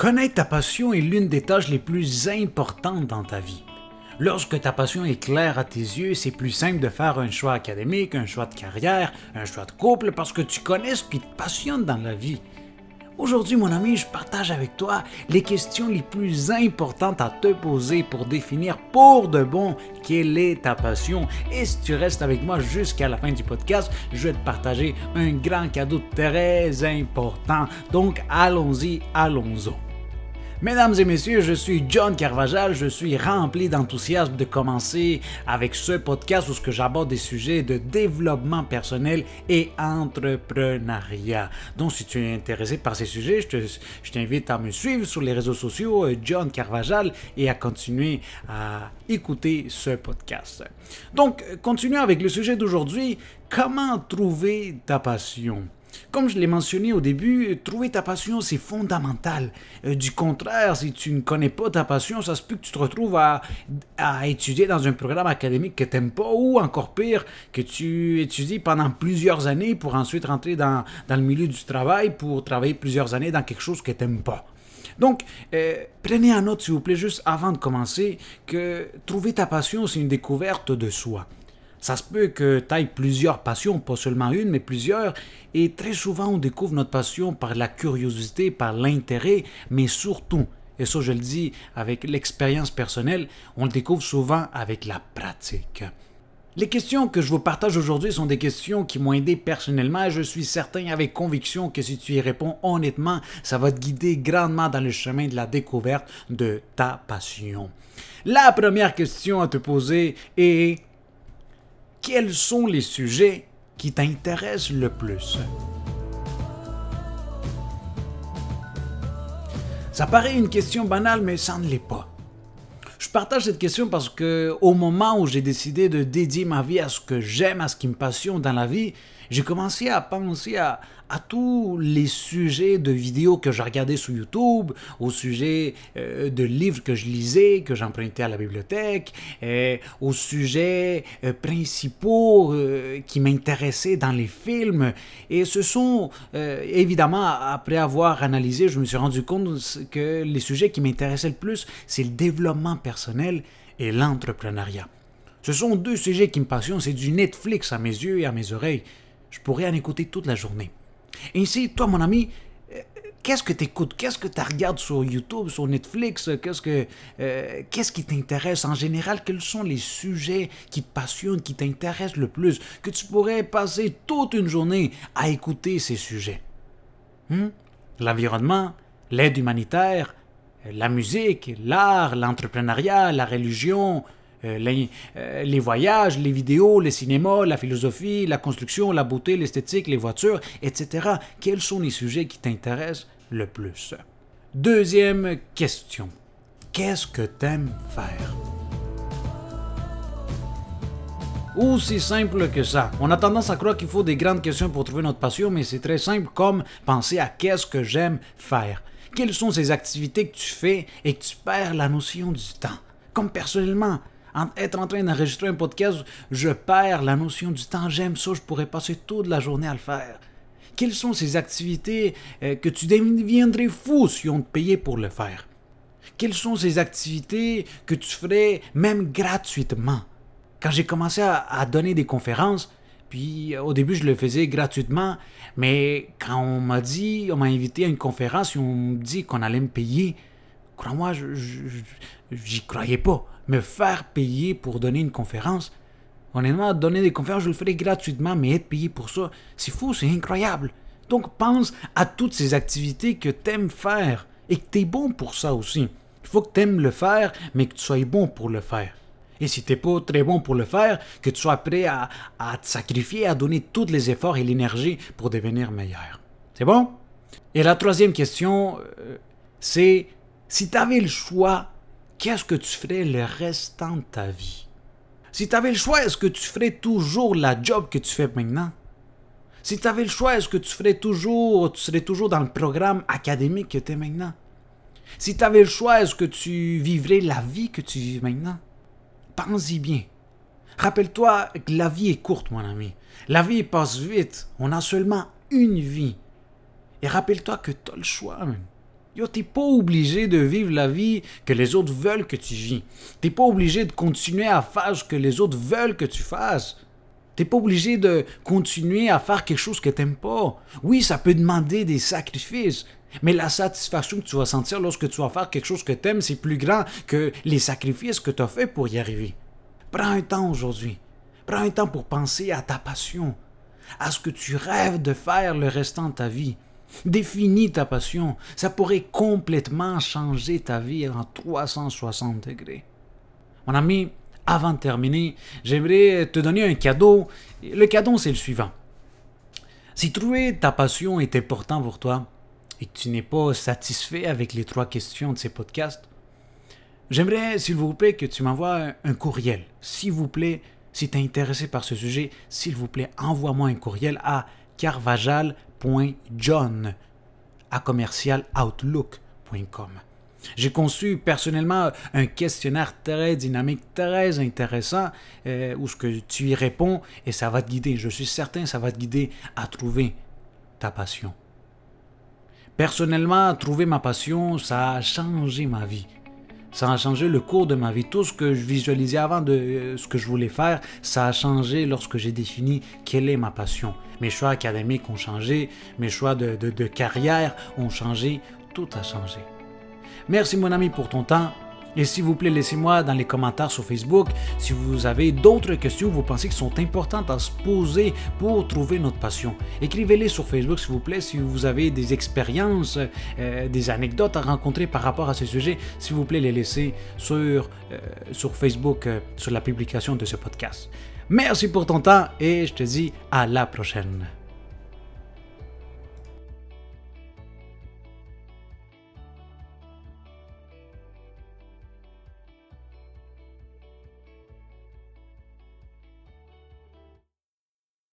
Connaître ta passion est l'une des tâches les plus importantes dans ta vie. Lorsque ta passion est claire à tes yeux, c'est plus simple de faire un choix académique, un choix de carrière, un choix de couple, parce que tu connais ce qui te passionne dans la vie. Aujourd'hui, mon ami, je partage avec toi les questions les plus importantes à te poser pour définir pour de bon quelle est ta passion. Et si tu restes avec moi jusqu'à la fin du podcast, je vais te partager un grand cadeau très important. Donc, allons-y, allons-y. Mesdames et messieurs, je suis John Carvajal, je suis rempli d'enthousiasme de commencer avec ce podcast où ce que j'aborde des sujets de développement personnel et entrepreneuriat. Donc si tu es intéressé par ces sujets, je t'invite à me suivre sur les réseaux sociaux euh, John Carvajal et à continuer à écouter ce podcast. Donc, continuons avec le sujet d'aujourd'hui, comment trouver ta passion? Comme je l'ai mentionné au début, trouver ta passion, c'est fondamental. Euh, du contraire, si tu ne connais pas ta passion, ça se peut que tu te retrouves à, étudier dans un programme académique que tu n'aimes pas, ou encore pire, que tu étudies pendant plusieurs années pour ensuite rentrer dans, le milieu du travail, pour travailler plusieurs années dans quelque chose que tu n'aimes pas. Donc, euh, prenez en note, s'il vous plaît, juste avant de commencer, que trouver ta passion, c'est une découverte de soi. Ça se peut que tu aies plusieurs passions, pas seulement une, mais plusieurs, et très souvent on découvre notre passion par la curiosité, par l'intérêt, mais surtout, et ça je le dis avec l'expérience personnelle, on le découvre souvent avec la pratique. Les questions que je vous partage aujourd'hui sont des questions qui m'ont aidé personnellement et je suis certain avec conviction que si tu y réponds honnêtement, ça va te guider grandement dans le chemin de la découverte de ta passion. La première question à te poser est quels sont les sujets qui t'intéressent le plus? Ça paraît une question banale, mais ça ne l'est pas. Je partage cette question parce que au moment où j'ai décidé de dédier ma vie à ce que j'aime, à ce qui me passionne dans la vie, j'ai commencé à penser à, tous les sujets de vidéos que je regardais sur YouTube, aux sujets euh, de livres que je lisais, que j'empruntais à la bibliothèque, euh, aux sujets euh, principaux qui m'intéressaient dans les films. Et ce sont, évidemment, après avoir analysé, je me suis rendu compte que les sujets qui m'intéressaient le plus, c'est le développement personnel et l'entrepreneuriat. Ce sont deux sujets qui me passionnent, c'est du Netflix à mes yeux et à mes oreilles je pourrais en écouter toute la journée. Ainsi, toi, mon ami, euh, qu'est-ce que tu écoutes? Qu'est-ce que tu regardes sur YouTube, sur Netflix? Qu'est-ce, que, euh, qu'est-ce qui t'intéresse? En général? Quels sont les sujets qui te passionnent, qui t'intéressent le plus? Que tu pourrais passer toute une journée à écouter ces sujets. Hmm? L'environnement, l'aide humanitaire, la musique, l'art, l'entrepreneuriat, la religion, euh, euh, les, voyages, les vidéos, le cinéma, la philosophie, la construction, la beauté, l'esthétique, les voitures, etc. Quels sont les sujets qui t'intéressent le plus? Deuxième question. Qu'est-ce que t'aimes faire? Aussi simple que ça. On a tendance à croire qu'il faut des grandes questions pour trouver notre passion, mais c'est très simple comme penser à qu'est-ce que j'aime faire. Quelles sont ces activités que tu fais et que tu perds la notion du temps? Comme personnellement, être en train d'enregistrer un podcast, je perds la notion du temps. J'aime ça, je pourrais passer toute la journée à le faire. Quelles sont ces activités euh, que tu deviendrais fou si on te payait pour le faire? Quelles sont ces activités que tu ferais même gratuitement? Quand j'ai commencé à, donner des conférences, puis au début je le faisais gratuitement, mais quand on m'a dit, on m'a invité à une conférence et on me dit qu'on allait me payer, crois-moi, j'y croyais pas me faire payer pour donner une conférence. Honnêtement, donner des conférences, je le ferai gratuitement, mais être payé pour ça, c'est fou, c'est incroyable. Donc pense à toutes ces activités que tu aimes faire et que tu es bon pour ça aussi. Il faut que tu aimes le faire, mais que tu sois bon pour le faire. Et si tu n'es pas très bon pour le faire, que tu sois prêt à, te sacrifier, à donner tous les efforts et l'énergie pour devenir meilleur. C'est bon? Et la troisième question, euh, c'est si tu avais le choix qu'est-ce que tu ferais le restant de ta vie? Si tu avais le choix, est-ce que tu ferais toujours la job que tu fais maintenant? Si tu avais le choix, est-ce que tu ferais toujours, tu serais toujours dans le programme académique que tu es maintenant? Si tu avais le choix, est-ce que tu vivrais la vie que tu vis maintenant? Pense-y bien. Rappelle-toi que la vie est courte, mon ami. La vie passe vite. On a seulement une vie. Et rappelle-toi que tu as le choix, même. Yo, t'es pas obligé de vivre la vie que les autres veulent que tu vis. T'es pas obligé de continuer à faire ce que les autres veulent que tu fasses. T'es pas obligé de continuer à faire quelque chose que t'aimes pas. Oui, ça peut demander des sacrifices, mais la satisfaction que tu vas sentir lorsque tu vas faire quelque chose que t'aimes, c'est plus grand que les sacrifices que tu as fait pour y arriver. Prends un temps aujourd'hui. Prends un temps pour penser à ta passion, à ce que tu rêves de faire le restant de ta vie. Définis ta passion. Ça pourrait complètement changer ta vie en 360 degrés. Mon ami, avant de terminer, j'aimerais te donner un cadeau. Le cadeau, c'est le suivant. Si trouver ta passion est important pour toi et que tu n'es pas satisfait avec les trois questions de ces podcasts, j'aimerais, s'il vous plaît, que tu m'envoies un courriel. S'il vous plaît, si tu es intéressé par ce sujet, s'il vous plaît, envoie-moi un courriel à carvajal.john à commercialoutlook.com. J'ai conçu personnellement un questionnaire très dynamique, très intéressant, euh, où ce que tu y réponds et ça va te guider. Je suis certain ça va te guider à trouver ta passion. Personnellement, trouver ma passion, ça a changé ma vie. Ça a changé le cours de ma vie. Tout ce que je visualisais avant de euh, ce que je voulais faire, ça a changé lorsque j'ai défini quelle est ma passion. Mes choix académiques ont changé, mes choix de, de carrière ont changé, tout a changé. Merci mon ami pour ton temps. Et s'il vous plaît, laissez-moi dans les commentaires sur Facebook si vous avez d'autres questions que vous pensez qui sont importantes à se poser pour trouver notre passion. Écrivez-les sur Facebook, s'il vous plaît, si vous avez des expériences, euh, des anecdotes à rencontrer par rapport à ce sujet. S'il vous plaît, les laissez sur, euh, sur Facebook, euh, sur la publication de ce podcast. Merci pour ton temps et je te dis à la prochaine.